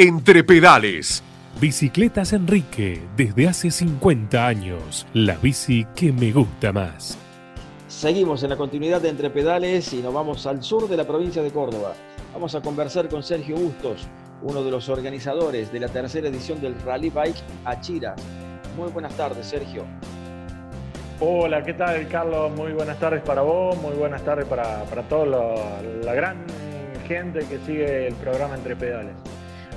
Entre Pedales. Bicicletas Enrique, desde hace 50 años, la bici que me gusta más. Seguimos en la continuidad de Entre Pedales y nos vamos al sur de la provincia de Córdoba. Vamos a conversar con Sergio Bustos, uno de los organizadores de la tercera edición del Rally Bike Achira. Muy buenas tardes, Sergio. Hola, ¿qué tal, Carlos? Muy buenas tardes para vos, muy buenas tardes para, para toda la gran gente que sigue el programa Entre Pedales.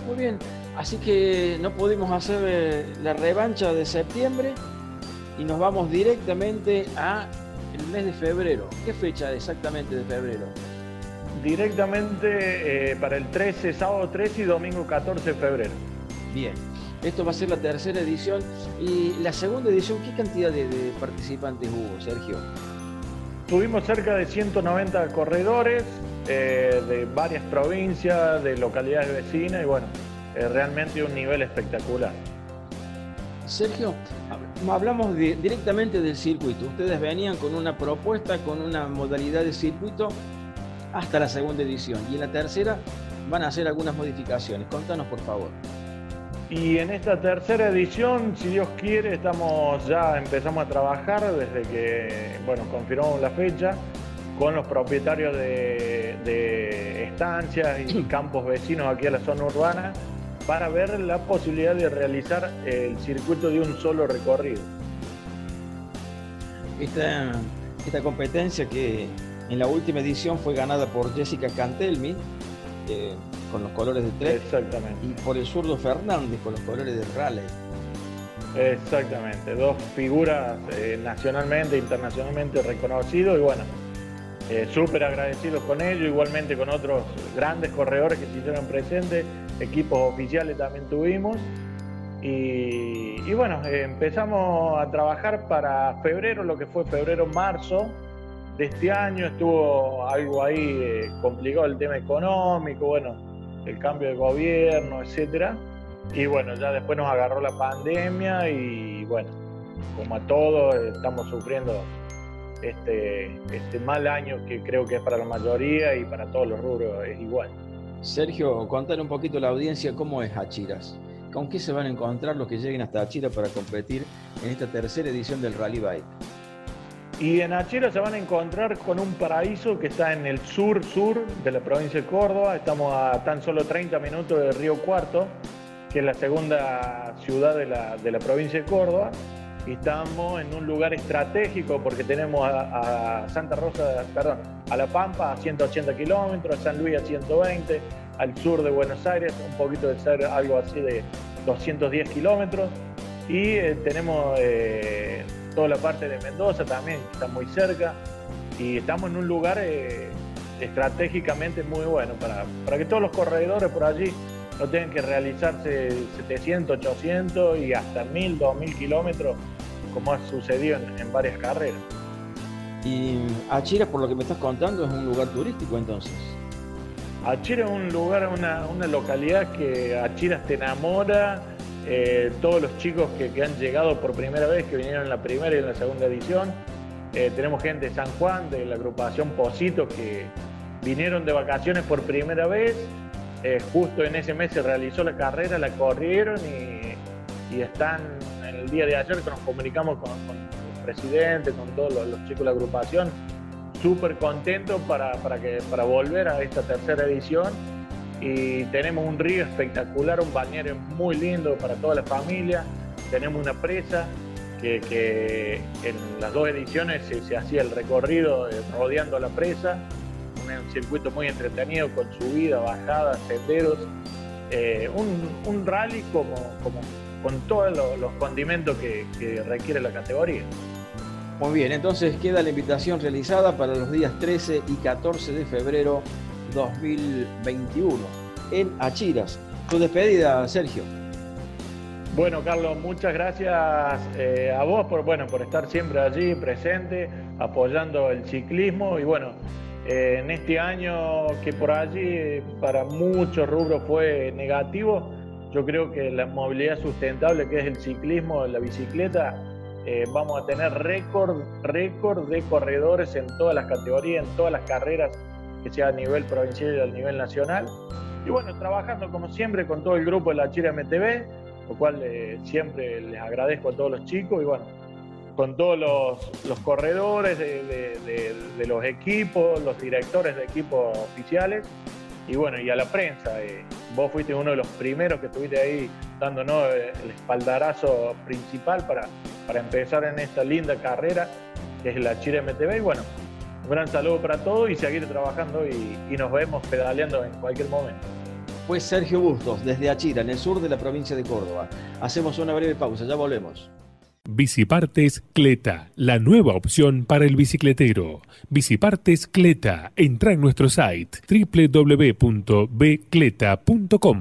Muy bien, así que no pudimos hacer eh, la revancha de septiembre y nos vamos directamente a el mes de febrero. ¿Qué fecha exactamente de febrero? Directamente eh, para el 13, sábado 13 y domingo 14 de febrero. Bien, esto va a ser la tercera edición. ¿Y la segunda edición, qué cantidad de, participantes hubo, Sergio? Tuvimos cerca de 190 corredores eh, de varias provincias, de localidades vecinas y bueno, realmente un nivel espectacular. Sergio, hablamos directamente del circuito. Ustedes venían con una propuesta, con una modalidad de circuito hasta la segunda edición. Y en la tercera van a hacer algunas modificaciones. Contanos, por favor. Y en esta tercera edición, si Dios quiere, estamos ya empezamos a trabajar desde que, bueno, confirmamos la fecha con los propietarios de, de estancias y campos vecinos aquí a la zona urbana para ver la posibilidad de realizar el circuito de un solo recorrido. Esta, esta competencia que en la última edición fue ganada por Jessica Cantelmi, eh, con los colores de Trek. Exactamente. Y por el zurdo Fernández con los colores de Raleigh. Exactamente, dos figuras eh, nacionalmente internacionalmente reconocidos y bueno, eh, súper agradecidos con ellos, igualmente con otros grandes corredores que se hicieron presentes, equipos oficiales también tuvimos. Y, bueno, empezamos a trabajar para febrero, lo que fue febrero-marzo, de este año estuvo algo ahí complicado el tema económico, bueno, el cambio de gobierno, etcétera. Y bueno, ya después nos agarró la pandemia y bueno, como a todos estamos sufriendo este, este mal año que creo que es para la mayoría y para todos los rubros es igual. Sergio, contar un poquito a la audiencia cómo es Achiras. ¿Con qué se van a encontrar los que lleguen hasta Achira para competir en esta tercera edición del Rally Bike? Y en Achira se van a encontrar con un paraíso que está en el sur-sur de la provincia de Córdoba. Estamos a tan solo 30 minutos de Río Cuarto, que es la segunda ciudad de la, de la provincia de Córdoba. Y estamos en un lugar estratégico porque tenemos a, Santa Rosa, perdón, a La Pampa a 180 kilómetros, a San Luis a 120, al sur de Buenos Aires, un poquito de ser algo así de 210 kilómetros. Y eh, tenemos eh, toda la parte de Mendoza también, que está muy cerca, y estamos en un lugar eh, estratégicamente muy bueno para, para que todos los corredores por allí no tengan que realizarse 700, 800 y hasta 1000, 2000 kilómetros, como ha sucedido en, varias carreras. Y Achira, por lo que me estás contando, es un lugar turístico entonces. Achira es un lugar, una, una localidad que Achira te enamora, eh, todos los chicos que, han llegado por primera vez, que vinieron en la primera y en la segunda edición. Eh, tenemos gente de San Juan, de la agrupación Posito, que vinieron de vacaciones por primera vez. Eh, justo en ese mes se realizó la carrera, la corrieron y, están en el día de ayer que nos comunicamos con, el presidente, con todos los, chicos de la agrupación, súper contentos para, para, para volver a esta tercera edición y tenemos un río espectacular, un balneario muy lindo para toda la familia, tenemos una presa que, en las dos ediciones se, hacía el recorrido eh, rodeando la presa, un, circuito muy entretenido con subida, bajada, senderos, eh, un, rally como, con todos los, condimentos que requiere la categoría. Muy bien, entonces queda la invitación realizada para los días 13 y 14 de febrero 2021 en Achiras. Tu despedida, Sergio. Bueno, Carlos, muchas gracias eh, a vos por, bueno, por estar siempre allí presente, apoyando el ciclismo y bueno, eh, en este año que por allí para muchos rubros fue negativo, yo creo que la movilidad sustentable que es el ciclismo, la bicicleta, eh, vamos a tener récord, récord de corredores en todas las categorías, en todas las carreras que sea a nivel provincial y a nivel nacional. Y bueno, trabajando como siempre con todo el grupo de la Chira MTV, lo cual eh, siempre les agradezco a todos los chicos y bueno, con todos los, corredores de, los equipos, los directores de equipos oficiales y bueno, y a la prensa. Eh, vos fuiste uno de los primeros que estuviste ahí dándonos eh, el espaldarazo principal para, para empezar en esta linda carrera que es la Chile MTV. Y bueno, un gran saludo para todos y seguir trabajando y, y nos vemos pedaleando en cualquier momento. Pues Sergio Bustos, desde Achira, en el sur de la provincia de Córdoba. Hacemos una breve pausa, ya volvemos. Bicipartes Cleta, la nueva opción para el bicicletero. Bicipartes Cleta, entra en nuestro site www.bcleta.com.